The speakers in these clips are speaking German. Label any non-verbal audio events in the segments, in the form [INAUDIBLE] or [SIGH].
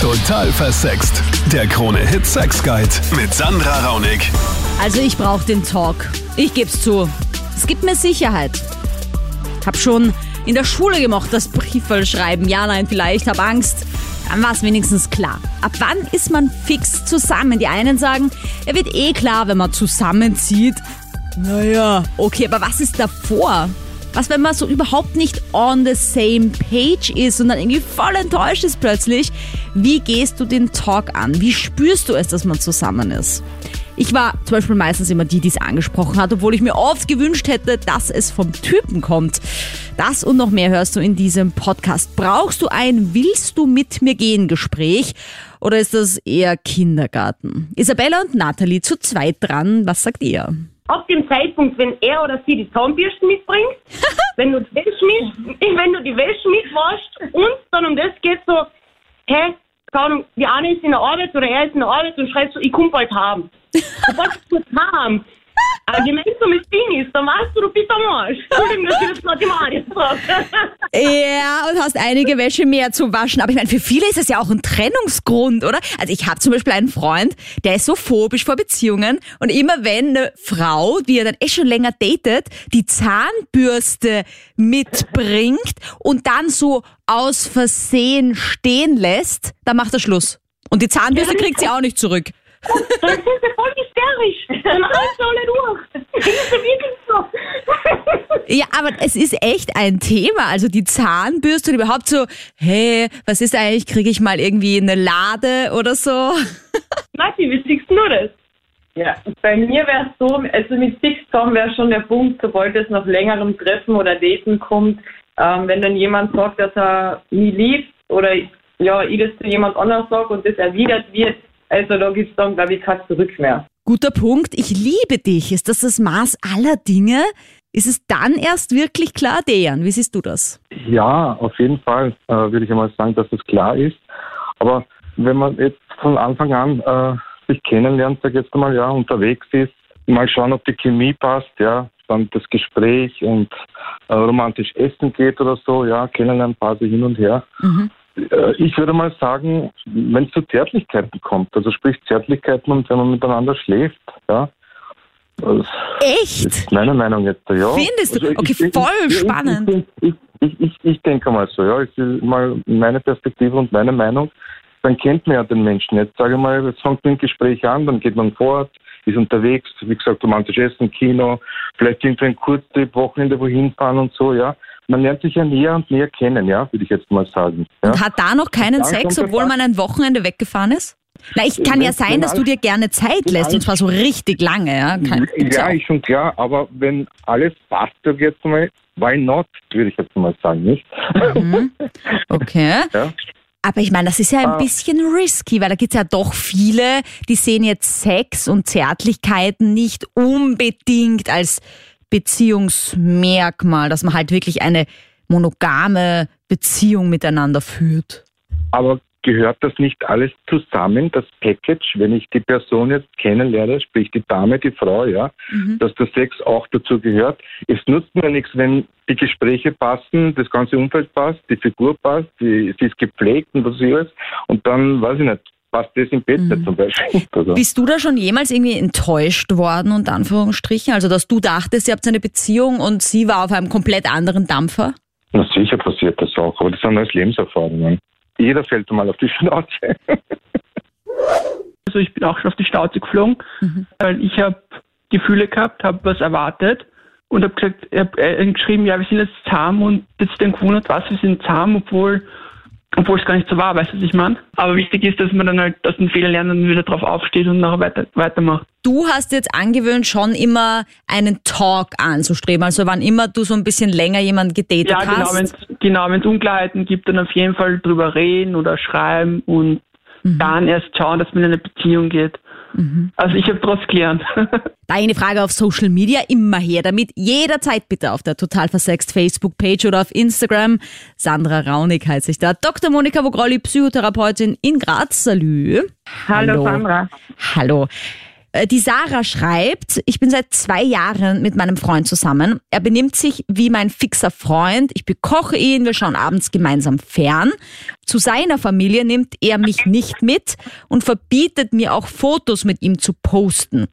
Total versext. Der Krone-Hit Sex Guide mit Sandra Raunig. Also ich brauche den Talk. Ich geb's zu. Es gibt mir Sicherheit. Hab schon in der Schule gemacht, das Briefwahl schreiben. Ja, nein, vielleicht, hab Angst. Dann war es wenigstens klar. Ab wann ist man fix zusammen? Die einen sagen, er wird eh klar, wenn man zusammenzieht. Naja, okay, aber was ist davor? Was, wenn man so überhaupt nicht on the same page ist und dann irgendwie voll enttäuscht ist plötzlich? Wie gehst du den Talk an? Wie spürst du es, dass man zusammen ist? Ich war zum Beispiel meistens immer die, die es angesprochen hat, obwohl ich mir oft gewünscht hätte, dass es vom Typen kommt. Das und noch mehr hörst du in diesem Podcast. Brauchst du ein Willst du mit mir gehen Gespräch oder ist das eher Kindergarten? Isabella und Nathalie zu zweit dran. Was sagt ihr? Ab dem Zeitpunkt, wenn er oder sie die Zahnbürsten mitbringt, [LAUGHS] wenn du die Wäsche mit, [LAUGHS] wenn du die Wäsche mitwaschst und dann um das geht so, hä, keine die eine ist in der Arbeit oder er ist in der Arbeit und schreibt so, ich komme bald heim. Sobald [LAUGHS] du heim, ein gemeinsames Ding ist, dann weißt du, du bist am Arsch. Entschuldigung, dass ich das mathematisch sage. Ja, und hast einige Wäsche mehr zu waschen. Aber ich meine, für viele ist das ja auch ein Trennungsgrund, oder? Also ich habe zum Beispiel einen Freund, der ist so phobisch vor Beziehungen und immer wenn eine Frau, die er dann eh schon länger datet, die Zahnbürste mitbringt und dann so aus Versehen stehen lässt, dann macht er Schluss. Und die Zahnbürste kriegt sie auch nicht zurück. Dann sind sie voll hysterisch. Dann reißt sie alle durch. Das ist wirklich so. Ja, aber es ist echt ein Thema. Also die Zahnbürste und überhaupt so, hey, was ist eigentlich, kriege ich mal irgendwie eine Lade oder so? Nati, wie siehst du das? Ja, bei mir wäre es so, also mit Sixcom wäre schon der Punkt, sobald es nach längerem Treffen oder Daten kommt, ähm, wenn dann jemand sagt, dass er mich liebt oder ja, ich das zu jemand anderes sage und das erwidert wird, also da gibt es dann, glaube ich, kein Zurück mehr. Guter Punkt. Ich liebe dich. Ist das das Maß aller Dinge? Ist es dann erst wirklich klar, Dejan? Wie siehst du das? Ja, auf jeden Fall äh, würde ich einmal sagen, dass das klar ist. Aber wenn man jetzt von Anfang an äh, sich kennenlernt, sag ich jetzt einmal, ja, unterwegs ist, mal schauen, ob die Chemie passt, ja, dann das Gespräch und äh, romantisch essen geht oder so, ja, Kennenlernphase hin und her. Mhm. Äh, ich würde mal sagen, wenn es zu Zärtlichkeiten kommt, also sprich Zärtlichkeiten und wenn man miteinander schläft, ja. Das Echt? ist meine Meinung jetzt, ja. Findest du? Also ich- Okay, ich- voll ich- spannend. Ich, ich, denke mal so, ja. Es ist mal meine Perspektive und meine Meinung. Dann kennt man ja den Menschen. Jetzt sage ich mal, jetzt fängt ein Gespräch an, dann geht man fort, ist unterwegs, wie gesagt, romantisch essen, Kino, vielleicht irgendwie ein Kurztrip, Wochenende wohin fahren und so, ja. Man lernt sich ja näher und näher kennen, ja, würde ich jetzt mal sagen. Ja. Und hat da noch keinen Dann Sex, obwohl man ein Wochenende weggefahren ist? Na, ich kann ja sein, dass du dir gerne Zeit lässt und zwar so richtig lange, ja? Gibt's ja, ist schon klar, aber wenn alles passt, ich jetzt mal, why not, würde ich jetzt mal sagen, nicht? Mhm. [LAUGHS] Okay. Ja. Aber ich meine, das ist ja ein Ah. bisschen risky, weil da gibt's ja doch viele, die sehen jetzt Sex und Zärtlichkeiten nicht unbedingt als Beziehungsmerkmal, dass man halt wirklich eine monogame Beziehung miteinander führt. Aber gehört das nicht alles zusammen, das Package, wenn ich die Person jetzt kennenlerne, sprich die Dame, die Frau, ja, Mhm. dass der Sex auch dazu gehört. Es nutzt mir nichts, wenn die Gespräche passen, das ganze Umfeld passt, die Figur passt, die, sie ist gepflegt und was ich alles. Und dann, weiß ich nicht, passt das im Bett nicht zum Beispiel. [LAUGHS] Also, Bist du da schon jemals irgendwie enttäuscht worden, unter Anführungsstrichen? Also, dass du dachtest, ihr habt eine Beziehung und sie war auf einem komplett anderen Dampfer? na sicher passiert das auch, aber das sind alles Lebenserfahrungen. Jeder fällt mal auf die [LAUGHS] Schnauze. Also ich bin auch schon auf die Schnauze geflogen, weil ich habe Gefühle gehabt, habe was erwartet und habe gesagt, ich hab, äh, geschrieben, ja, wir sind jetzt zahm und jetzt dann gewundert, was, wir sind zahm, obwohl obwohl es gar nicht so war, weißt du, was ich meine? Aber wichtig ist, dass man dann halt aus den Fehlern lernt und wieder drauf aufsteht und nachher weiter, weitermacht. Du hast jetzt angewöhnt, schon immer einen Talk anzustreben. Also wann immer du so ein bisschen länger jemanden gedatet Ja, genau, hast. wenn es genau, wenn's Unklarheiten gibt, dann auf jeden Fall drüber reden oder schreiben und dann erst schauen, dass man in eine Beziehung geht. Also ich habe daraus gelernt. [LAUGHS] Deine Frage auf Social Media immer her damit. Jederzeit bitte auf der Total Versext Facebook-Page oder auf Instagram. Sandra Raunig heiße ich da. Dr. Monika Vogrolli, Psychotherapeutin in Graz. Salü. Hallo, Sandra. Hallo. Äh, Die Sarah schreibt, ich bin seit zwei Jahren mit meinem Freund zusammen. Er benimmt sich wie mein fixer Freund. Ich bekoche ihn, wir schauen abends gemeinsam fern. Zu seiner Familie nimmt er mich nicht mit und verbietet mir auch Fotos mit ihm zu posten.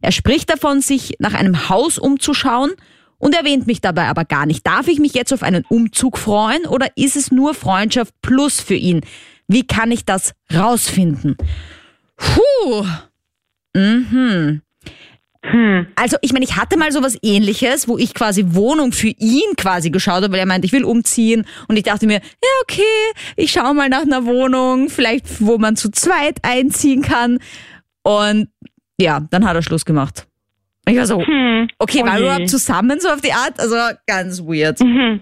Er spricht davon, sich nach einem Haus umzuschauen und erwähnt mich dabei aber gar nicht. Darf ich mich jetzt auf einen Umzug freuen oder ist es nur Freundschaft plus für ihn? Wie kann ich das rausfinden? Puh. Mhm. Also, ich meine, ich hatte mal sowas ähnliches, wo ich quasi Wohnung für ihn quasi geschaut habe, weil er meinte, ich will umziehen. Und ich dachte mir, ja, okay, ich schaue mal nach einer Wohnung, vielleicht wo man zu zweit einziehen kann. Und ja, dann hat er Schluss gemacht. Und ich war so, Hm. okay, Oh waren wir überhaupt zusammen so auf die Art? Also ganz weird. Mhm.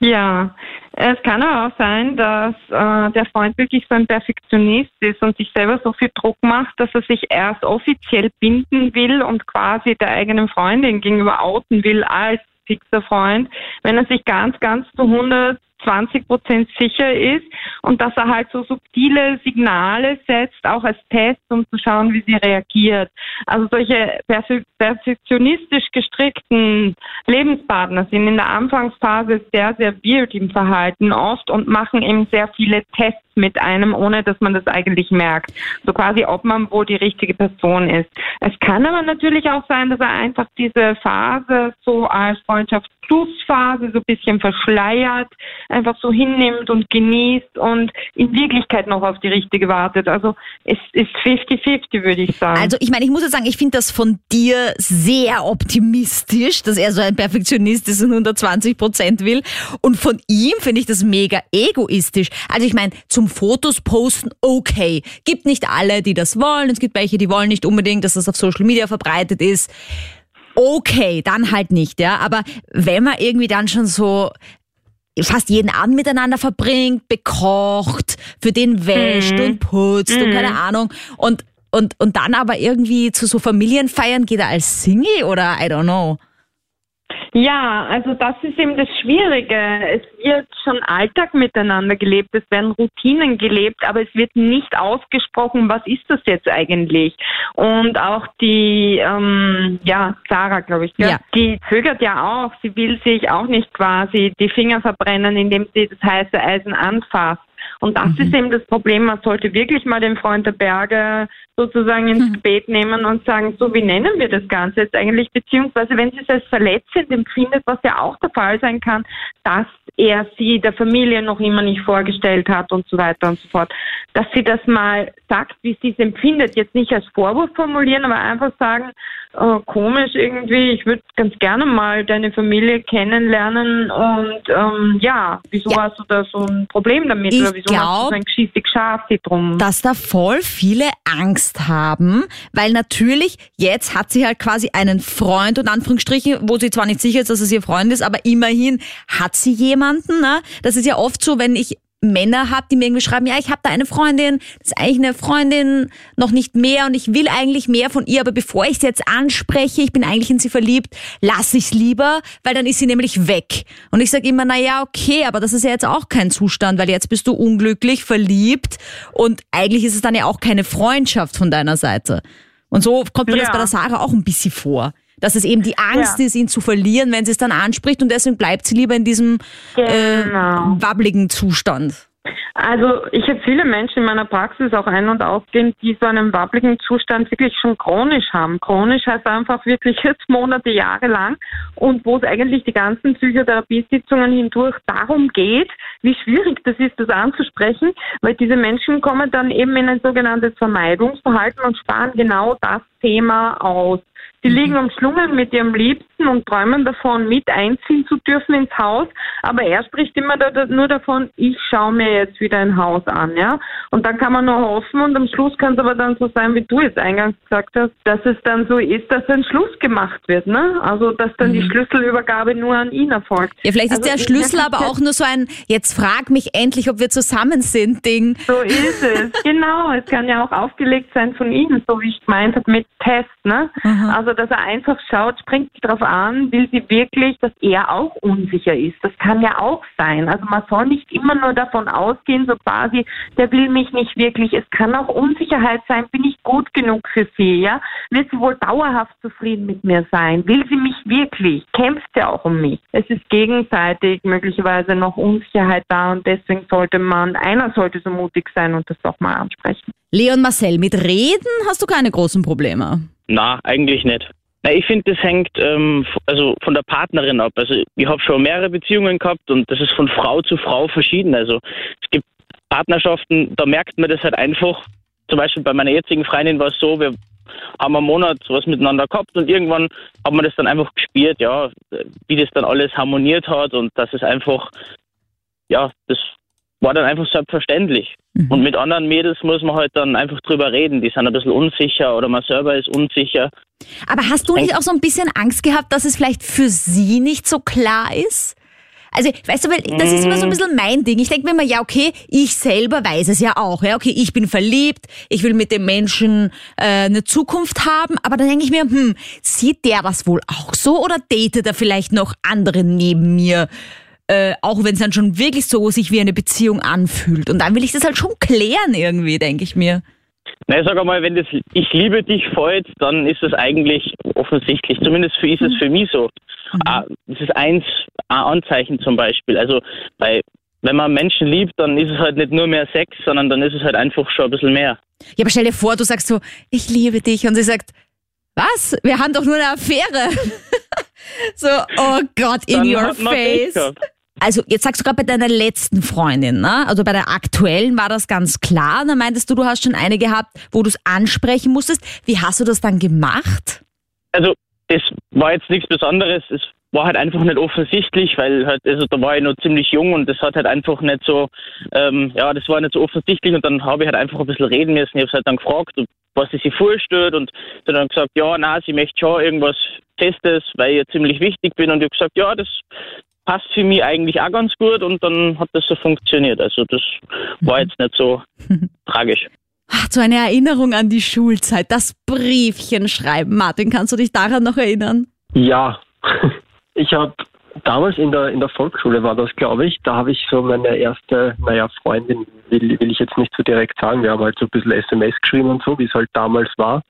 Ja, es kann aber auch sein, dass äh, der Freund wirklich so ein Perfektionist ist und sich selber so viel Druck macht, dass er sich erst offiziell binden will und quasi der eigenen Freundin gegenüber outen will als fixer Freund, wenn er sich ganz, ganz zu 120 Prozent sicher ist und dass er halt so subtile Signale setzt, auch als Test, um zu schauen, wie sie reagiert. Also solche perfe perfektionistisch gestrickten Lebenspartner sind in der Anfangsphase sehr, sehr weird im Verhalten oft und machen eben sehr viele Tests mit einem, ohne dass man das eigentlich merkt. So quasi, ob man wohl die richtige Person ist. Es kann aber natürlich auch sein, dass er einfach diese Phase so als Freundschaft Plus Phase so ein bisschen verschleiert, einfach so hinnimmt und genießt und in Wirklichkeit noch auf die richtige wartet. Also es ist 50-50, würde ich sagen. Also ich meine, ich muss jetzt sagen, ich finde das von dir sehr optimistisch, dass er so ein Perfektionist ist und 120 Prozent will. Und von ihm finde ich das mega egoistisch. Also ich meine, zum Fotos posten, okay. Gibt nicht alle, die das wollen. Es gibt welche, die wollen nicht unbedingt, dass das auf Social Media verbreitet ist. Okay, dann halt nicht, ja. Aber wenn man irgendwie dann schon so fast jeden Abend miteinander verbringt, bekocht, für den wäscht Mhm. und putzt und keine Ahnung. Und, und, und dann aber irgendwie zu so Familienfeiern geht er als Single oder I don't know. Ja, also das ist eben das Schwierige. Es wird schon Alltag miteinander gelebt, es werden Routinen gelebt, aber es wird nicht ausgesprochen, was ist das jetzt eigentlich? Und auch die, ähm, ja, Sarah, glaube ich? Ja. die zögert ja auch. Sie will sich auch nicht quasi die Finger verbrennen, indem sie das heiße Eisen anfasst. Und das ist eben das Problem. Man sollte wirklich mal den Freund der Berge sozusagen ins Gebet nehmen und sagen, so wie nennen wir das Ganze jetzt eigentlich, beziehungsweise wenn sie es als verletzend empfindet, was ja auch der Fall sein kann, dass er sie der Familie noch immer nicht vorgestellt hat und so weiter und so fort, dass sie das mal sagt, wie sie es empfindet, jetzt nicht als Vorwurf formulieren, aber einfach sagen, äh, komisch irgendwie, ich würde ganz gerne mal deine Familie kennenlernen und ähm, ja, wieso Ja. hast du da so ein Problem damit Ich oder wieso glaub, du so ein geschissig Schafsi drum? dass da voll viele Angst haben, weil natürlich jetzt hat sie halt quasi einen Freund und Anführungsstrichen, wo sie zwar nicht sicher ist, dass es ihr Freund ist, aber immerhin hat sie jemanden. Ne? Das ist ja oft so, wenn ich Männer habe, die mir irgendwie schreiben, ja, ich habe da eine Freundin, das ist eigentlich eine Freundin, noch nicht mehr und ich will eigentlich mehr von ihr, aber bevor ich sie jetzt anspreche, ich bin eigentlich in sie verliebt, lass ich's lieber, weil dann ist sie nämlich weg. Und ich sage immer, na ja, okay, aber das ist ja jetzt auch kein Zustand, weil jetzt bist du unglücklich, verliebt und eigentlich ist es dann ja auch keine Freundschaft von deiner Seite. Und so kommt mir das Ja. bei der Sarah auch ein bisschen vor. Dass es eben die Angst Ja. ist, ihn zu verlieren, wenn sie es dann anspricht und deswegen bleibt sie lieber in diesem Genau. äh, wabbligen Zustand. Also ich habe viele Menschen in meiner Praxis auch ein- und ausgehend, die so einen wabbligen Zustand wirklich schon chronisch haben. Chronisch heißt einfach wirklich jetzt Monate, Jahre lang und wo es eigentlich die ganzen Psychotherapiesitzungen hindurch darum geht, wie schwierig das ist, das anzusprechen, weil diese Menschen kommen dann eben in ein sogenanntes Vermeidungsverhalten und sparen genau das Thema aus. Sie liegen umschlungen mit ihrem Liebsten und träumen davon, mit einziehen zu dürfen ins Haus. Aber er spricht immer nur davon, ich schaue mir jetzt wieder ein Haus an, ja. Und dann kann man nur hoffen und am Schluss kann es aber dann so sein, wie du jetzt eingangs gesagt hast, dass es dann so ist, dass ein Schluss gemacht wird, ne? Also, dass dann die Schlüsselübergabe nur an ihn erfolgt. Ja, vielleicht ist Also der Schlüssel aber auch nur so ein, jetzt frag mich endlich, ob wir zusammen sind, Ding. So ist es, [LAUGHS] genau. Es kann ja auch aufgelegt sein von Ihnen, so wie ich gemeint habe mit Test, ne? Also, dass er einfach schaut, springt sich darauf an, will sie wirklich, dass er auch unsicher ist. Das kann ja auch sein. Also man soll nicht immer nur davon ausgehen, so quasi, der will mich nicht wirklich. Es kann auch Unsicherheit sein, bin ich gut genug für sie, ja? Wird sie wohl dauerhaft zufrieden mit mir sein? Will sie mich wirklich? Kämpft sie auch um mich? Es ist gegenseitig möglicherweise noch Unsicherheit da und deswegen sollte man, einer sollte so mutig sein und das doch mal ansprechen. Leon Marcel, mit Reden hast du keine großen Probleme. Na, eigentlich nicht. Na, ich finde, das hängt ähm, also von der Partnerin ab. Also ich habe schon mehrere Beziehungen gehabt und das ist von Frau zu Frau verschieden. Also es gibt Partnerschaften, da merkt man das halt einfach. Zum Beispiel bei meiner jetzigen Freundin war es so, wir haben einen Monat was miteinander gehabt und irgendwann hat man das dann einfach gespürt, ja, wie das dann alles harmoniert hat und dass es einfach, ja, das war dann einfach selbstverständlich. Und mit anderen Mädels muss man halt dann einfach drüber reden. Die sind ein bisschen unsicher oder man selber ist unsicher. Aber hast du nicht auch so ein bisschen Angst gehabt, dass es vielleicht für sie nicht so klar ist? Also, weißt du, weil das ist immer so ein bisschen mein Ding. Ich denke mir immer, ja, okay, ich selber weiß es ja auch. Ja, okay, ich bin verliebt, ich will mit dem Menschen äh, eine Zukunft haben, aber dann denke ich mir, hm, sieht der das wohl auch so oder datet er vielleicht noch andere neben mir? Äh, auch wenn es dann schon wirklich so sich wie eine Beziehung anfühlt. Und dann will ich das halt schon klären irgendwie, denke ich mir. Na, ich sag einmal, wenn das Ich liebe dich fällt, dann ist es eigentlich offensichtlich. Zumindest für ist es für mich so. Ah, Das ist eins, ein Anzeichen zum Beispiel. Also bei, wenn man Menschen liebt, dann ist es halt nicht nur mehr Sex, sondern dann ist es halt einfach schon ein bisschen mehr. Ja, aber stell dir vor, du sagst so, ich liebe dich. Und sie sagt, was? Wir haben doch nur eine Affäre. [LAUGHS] so, oh Gott, in Dann your face. Also, jetzt sagst du gerade bei deiner letzten Freundin, ne? Also bei der aktuellen war das ganz klar. Da meintest du, du hast schon eine gehabt, wo du es ansprechen musstest. Wie hast du das dann gemacht? Also das war jetzt nichts Besonderes. Es war halt einfach nicht offensichtlich, weil halt, also da war ich noch ziemlich jung und das hat halt einfach nicht so, ähm, ja, das war nicht so offensichtlich und dann habe ich halt einfach ein bisschen reden müssen. Ich habe halt dann gefragt, was sie sich vorstellt und sie hat dann gesagt, ja, na, sie möchte schon irgendwas Festes, weil ich ja ziemlich wichtig bin und ich habe gesagt, ja, das passt für mich eigentlich auch ganz gut und dann hat das so funktioniert. Also das war jetzt nicht so [LAUGHS] tragisch. Ach, so eine Erinnerung an die Schulzeit, das Briefchen schreiben. Martin, kannst du dich daran noch erinnern? Ja, [LAUGHS] ich habe damals in der in der Volksschule war das, glaube ich. Da habe ich so meine erste, naja, Freundin will, will ich jetzt nicht so direkt sagen. Wir haben halt so ein bisschen SMS geschrieben und so, wie es halt damals war.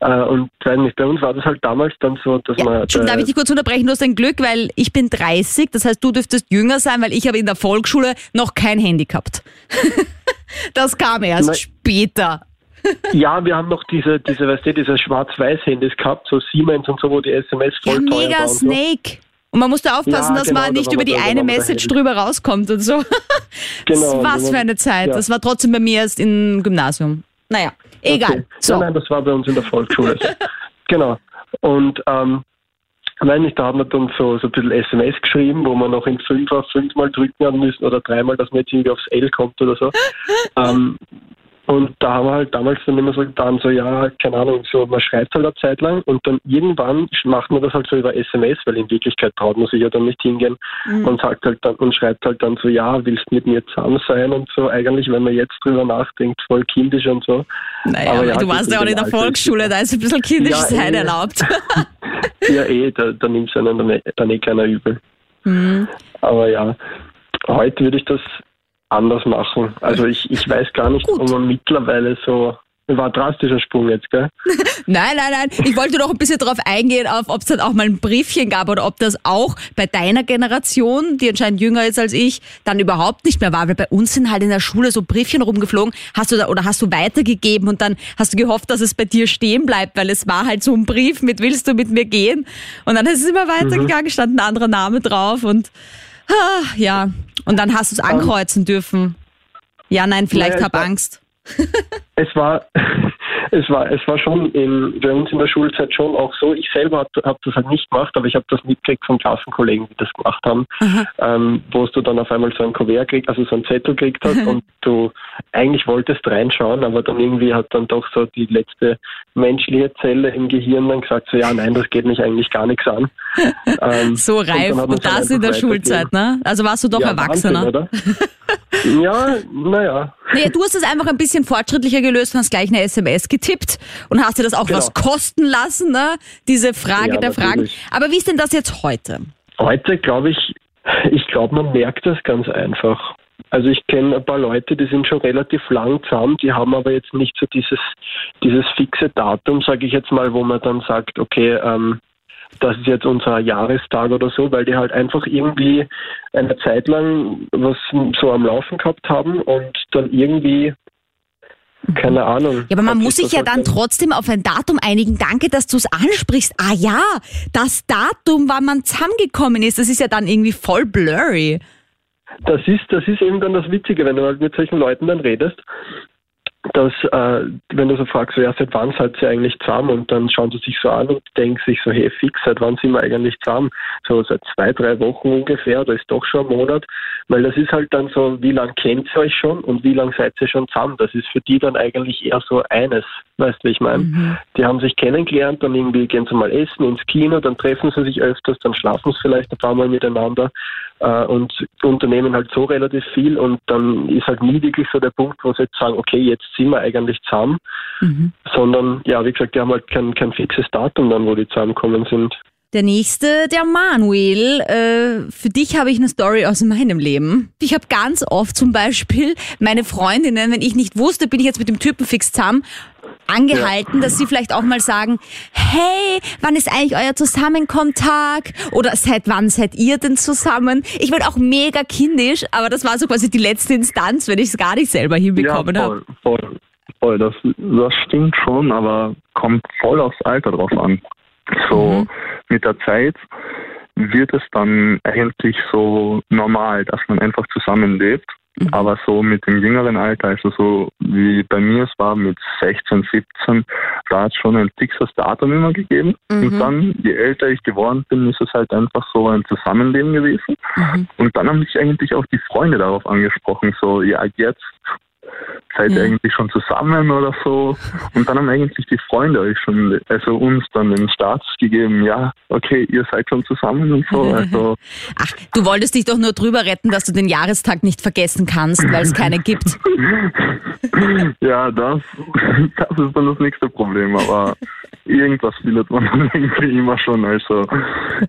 Äh, und nicht, bei uns war das halt damals dann so, dass Ja, man Entschuldigung, darf ich dich kurz unterbrechen? Du hast ein Glück, weil ich bin 30, das heißt, du dürftest jünger sein, weil ich habe in der Volksschule noch kein Handy gehabt. [LAUGHS] das kam erst Nein. später. [LAUGHS] ja, wir haben noch diese diese, weißt du, diese Schwarz-Weiß-Handys gehabt, so Siemens und so, wo die SMS Ja, voll teuer mega waren. So. Snake. Und man musste aufpassen, Ja, dass genau, man nicht über die da- eine Message drüber rauskommt und so. [LAUGHS] Genau, Was für eine Zeit. ja. Das war trotzdem bei mir erst im Gymnasium. Naja, egal. Okay. So. Nein, nein, das war bei uns in der Volksschule. [LAUGHS] genau. Und ähm, nicht, da hat man dann so, so ein bisschen SMS geschrieben, wo man noch in Fünfer fünfmal drücken haben müssen oder dreimal, dass man jetzt irgendwie aufs L kommt oder so. [LAUGHS] ähm, und da haben wir halt damals dann immer so getan, so ja, keine Ahnung, so man schreibt halt eine Zeit lang und dann irgendwann macht man das halt so über SMS, weil in Wirklichkeit traut man sich ja dann nicht hingehen und sagt halt dann und schreibt halt dann so, ja, willst mit mir zusammen sein und so. Eigentlich, wenn man jetzt drüber nachdenkt, voll kindisch und so. Naja, Aber aber ja, du warst ja auch in der Alter Volksschule, da ist ein bisschen kindisch Ja, sein eh. erlaubt. [LAUGHS] Ja, eh, da, da nimmt es einen dann, eh- dann eh keiner übel. Mhm. Aber ja, heute würde ich das anders machen. Also ich, ich weiß gar nicht, Gut. ob man mittlerweile so. War ein drastischer Sprung jetzt, gell? [LAUGHS] Nein, nein, nein. Ich wollte doch ein bisschen darauf eingehen, auf ob es dann auch mal ein Briefchen gab oder ob das auch bei deiner Generation, die anscheinend jünger ist als ich, dann überhaupt nicht mehr war. Weil bei uns sind halt in der Schule so Briefchen rumgeflogen. Hast du da, oder hast du weitergegeben und dann hast du gehofft, dass es bei dir stehen bleibt, weil es war halt so ein Brief mit Willst du mit mir gehen? Und dann ist es immer weitergegangen, stand ein anderer Name drauf und ah, ja. Und dann hast du es ankreuzen dürfen. Ja, nein, vielleicht Naja, hab war- Angst. Es war, [LAUGHS] es war, es war schon in, bei uns in der Schulzeit schon auch so. Ich selber habe hab das halt nicht gemacht, aber ich habe das mitgekriegt von Klassenkollegen, die das gemacht haben, ähm, wo du dann auf einmal so ein Kuvert kriegst, also so einen Zettel gekriegt hast und du eigentlich wolltest reinschauen, aber dann irgendwie hat dann doch so die letzte menschliche Zelle im Gehirn dann gesagt, so ja, nein, das geht mich eigentlich gar nichts an. [LAUGHS] Ähm, So und reif. hat Und, man's halt das in der Schulzeit, ne? Also warst du doch ja, Erwachsener. Wahnsinn, oder? [LAUGHS] ja, naja. Naja, du hast es einfach ein bisschen fortschrittlicher gelöst und hast gleich eine SMS getippt und hast dir das auch Genau. was kosten lassen, ne? Diese Frage Ja, der Fragen. natürlich. Aber wie ist denn das jetzt heute? Heute glaube ich, ich glaube, man merkt das ganz einfach. Also ich kenne ein paar Leute, die sind schon relativ lang zusammen, die haben aber jetzt nicht so dieses, dieses fixe Datum, sage ich jetzt mal, wo man dann sagt, okay, ähm, das ist jetzt unser Jahrestag oder so, weil die halt einfach irgendwie eine Zeit lang was so am Laufen gehabt haben und dann irgendwie, keine Ahnung. Ja, aber man muss sich ja dann trotzdem auf ein Datum einigen. Danke, dass du es ansprichst. Ah ja, das Datum, wann man zusammengekommen ist, das ist ja dann irgendwie voll blurry. Das ist, das ist eben dann das Witzige, wenn du halt mit solchen Leuten dann redest, dass, äh, wenn du so fragst, so, ja, seit wann seid ihr eigentlich zusammen? Und dann schauen sie sich so an und denken sich so, hey, fix, seit wann sind wir eigentlich zusammen? So seit zwei, drei Wochen ungefähr, oder ist doch schon ein Monat. Weil das ist halt dann so, wie lange kennt ihr euch schon und wie lange seid ihr schon zusammen? Das ist für die dann eigentlich eher so eines, weißt du, wie ich meine? Die haben sich kennengelernt, dann irgendwie gehen sie mal essen ins Kino, dann treffen sie sich öfters, dann schlafen sie vielleicht ein paar Mal miteinander äh, und unternehmen halt so relativ viel und dann ist halt nie wirklich so der Punkt, wo sie jetzt sagen, okay, jetzt sind wir eigentlich zusammen, sondern ja, wie gesagt, die haben halt kein, kein fixes Datum dann, wo die zusammenkommen sind. Der nächste, der Manuel. Äh, für dich habe ich eine Story aus meinem Leben. Ich habe ganz oft zum Beispiel meine Freundinnen, wenn ich nicht wusste, bin ich jetzt mit dem Typen fix zusammen, angehalten, dass sie vielleicht auch mal sagen, hey, wann ist eigentlich euer Zusammenkommentag? Oder seit wann seid ihr denn zusammen? Ich bin auch mega kindisch, aber das war so quasi die letzte Instanz, wenn ich es gar nicht selber hinbekommen ja, habe. voll, voll, voll. Das, das stimmt schon, aber kommt voll aufs Alter drauf an. So mit der Zeit wird es dann eigentlich so normal, dass man einfach zusammenlebt. Aber so mit dem jüngeren Alter, also so wie bei mir es war mit 16, 17, da hat es schon ein fixes Datum immer gegeben. Und dann, je älter ich geworden bin, ist es halt einfach so ein Zusammenleben gewesen. Und dann haben mich eigentlich auch die Freunde darauf angesprochen, so, ja, jetzt seid ihr Ja. eigentlich schon zusammen oder so. Und dann haben eigentlich die Freunde euch schon, also uns dann den Status gegeben, ja, okay, ihr seid schon zusammen und so. [LAUGHS] Also Ach, du wolltest dich doch nur drüber retten, dass du den Jahrestag nicht vergessen kannst, weil es keine gibt. [LAUGHS] ja, das, das ist dann das nächste Problem, aber irgendwas findet man dann irgendwie immer schon. Also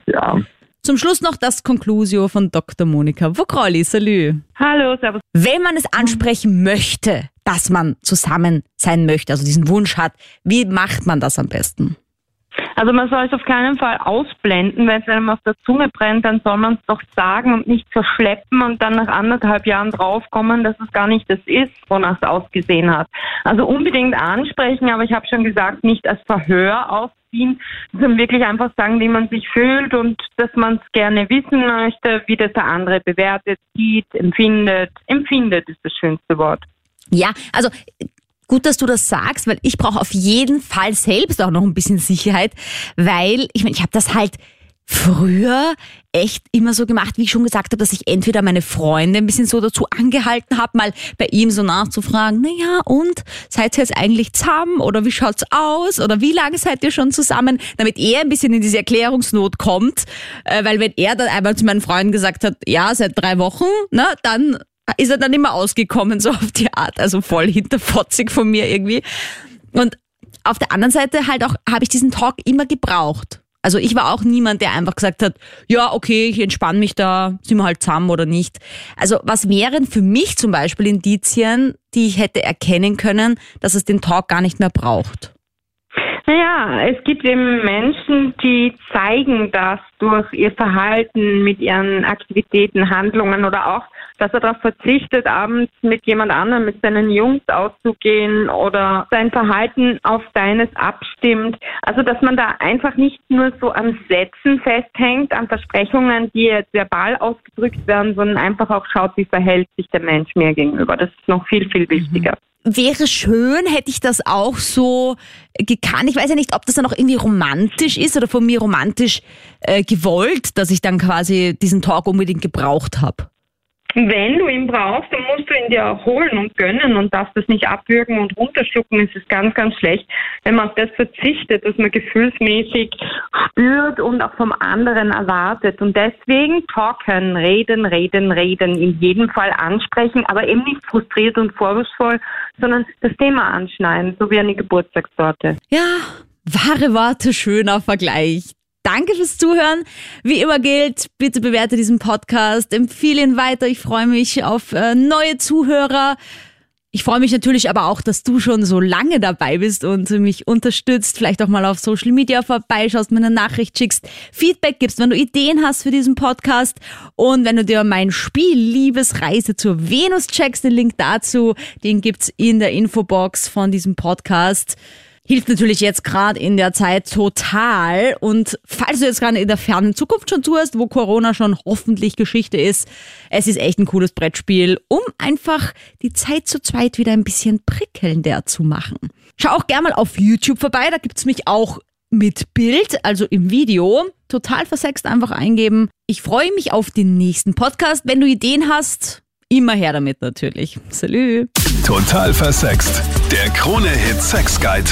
ja. Zum Schluss noch das Conclusio von Dr. Monika Vogrolli. Salü. Hallo, servus. Wenn man es ansprechen möchte, dass man zusammen sein möchte, also diesen Wunsch hat, wie macht man das am besten? Also man soll es auf keinen Fall ausblenden, wenn es einem auf der Zunge brennt, dann soll man es doch sagen und nicht verschleppen und dann nach anderthalb Jahren draufkommen, dass es gar nicht das ist, wonach es ausgesehen hat. Also unbedingt ansprechen, aber ich habe schon gesagt, nicht als Verhör aufziehen, sondern wirklich einfach sagen, wie man sich fühlt und dass man es gerne wissen möchte, wie das der andere bewertet, sieht, empfindet. Empfindet ist das schönste Wort. Ja, also gut, dass du das sagst, weil ich brauche auf jeden Fall selbst auch noch ein bisschen Sicherheit, weil ich meine, ich habe das halt früher echt immer so gemacht, wie ich schon gesagt habe, dass ich entweder meine Freunde ein bisschen so dazu angehalten habe, mal bei ihm so nachzufragen, na ja, und? Seid ihr jetzt eigentlich zusammen? Oder wie schaut's aus? Oder wie lange seid ihr schon zusammen, damit er ein bisschen in diese Erklärungsnot kommt, äh, weil wenn er dann einmal zu meinen Freunden gesagt hat, ja, seit drei Wochen, na, dann ist er dann immer ausgekommen, so auf die Art, also voll hinterfotzig von mir irgendwie. Und auf der anderen Seite halt auch, habe ich diesen Talk immer gebraucht. Also ich war auch niemand, der einfach gesagt hat, ja, okay, ich entspanne mich da, sind wir halt zusammen oder nicht. Also was wären für mich zum Beispiel Indizien, die ich hätte erkennen können, dass es den Talk gar nicht mehr braucht? Naja, es gibt eben Menschen, die zeigen das durch ihr Verhalten mit ihren Aktivitäten, Handlungen oder auch, dass er darauf verzichtet, abends mit jemand anderem, mit seinen Jungs auszugehen oder sein Verhalten auf deines abstimmt. Also, dass man da einfach nicht nur so an Sätzen festhängt, an Versprechungen, die jetzt verbal ausgedrückt werden, sondern einfach auch schaut, wie verhält sich der Mensch mir gegenüber. Das ist noch viel, viel wichtiger. Wäre schön, hätte ich das auch so gekannt. Ich weiß ja nicht, ob das dann auch irgendwie romantisch ist oder von mir romantisch äh, gewollt, dass ich dann quasi diesen Talk unbedingt gebraucht habe. Wenn du ihn brauchst, dann musst du ihn dir holen und gönnen und darfst das nicht abwürgen und runterschlucken. Es ist ganz, ganz schlecht, wenn man auf das verzichtet, was man gefühlsmäßig spürt und auch vom anderen erwartet. Und deswegen talken, reden, reden, reden, in jedem Fall ansprechen, aber eben nicht frustriert und vorwurfsvoll, sondern das Thema anschneiden, so wie eine Geburtstagstorte. Ja, wahre Worte, schöner Vergleich. Danke fürs Zuhören. Wie immer gilt, bitte bewerte diesen Podcast, empfehle ihn weiter. Ich freue mich auf äh, neue Zuhörer. Ich freue mich natürlich aber auch, dass du schon so lange dabei bist und mich unterstützt, vielleicht auch mal auf Social Media vorbeischaust, mir eine Nachricht schickst, Feedback gibst, wenn du Ideen hast für diesen Podcast und wenn du dir mein Spiel Liebesreise zur Venus checkst, den Link dazu, den gibt's in der Infobox von diesem Podcast hilft natürlich jetzt gerade in der Zeit total. Und falls du jetzt gerade in der fernen Zukunft schon zuhörst, wo Corona schon hoffentlich Geschichte ist, es ist echt ein cooles Brettspiel, um einfach die Zeit zu zweit wieder ein bisschen prickelnder zu machen. Schau auch gerne mal auf YouTube vorbei, da gibt's mich auch mit Bild, also im Video. Total versext einfach eingeben. Ich freue mich auf den nächsten Podcast. Wenn du Ideen hast, immer her damit natürlich. Salü. Total versext. Der Krone-Hit Sex Guide.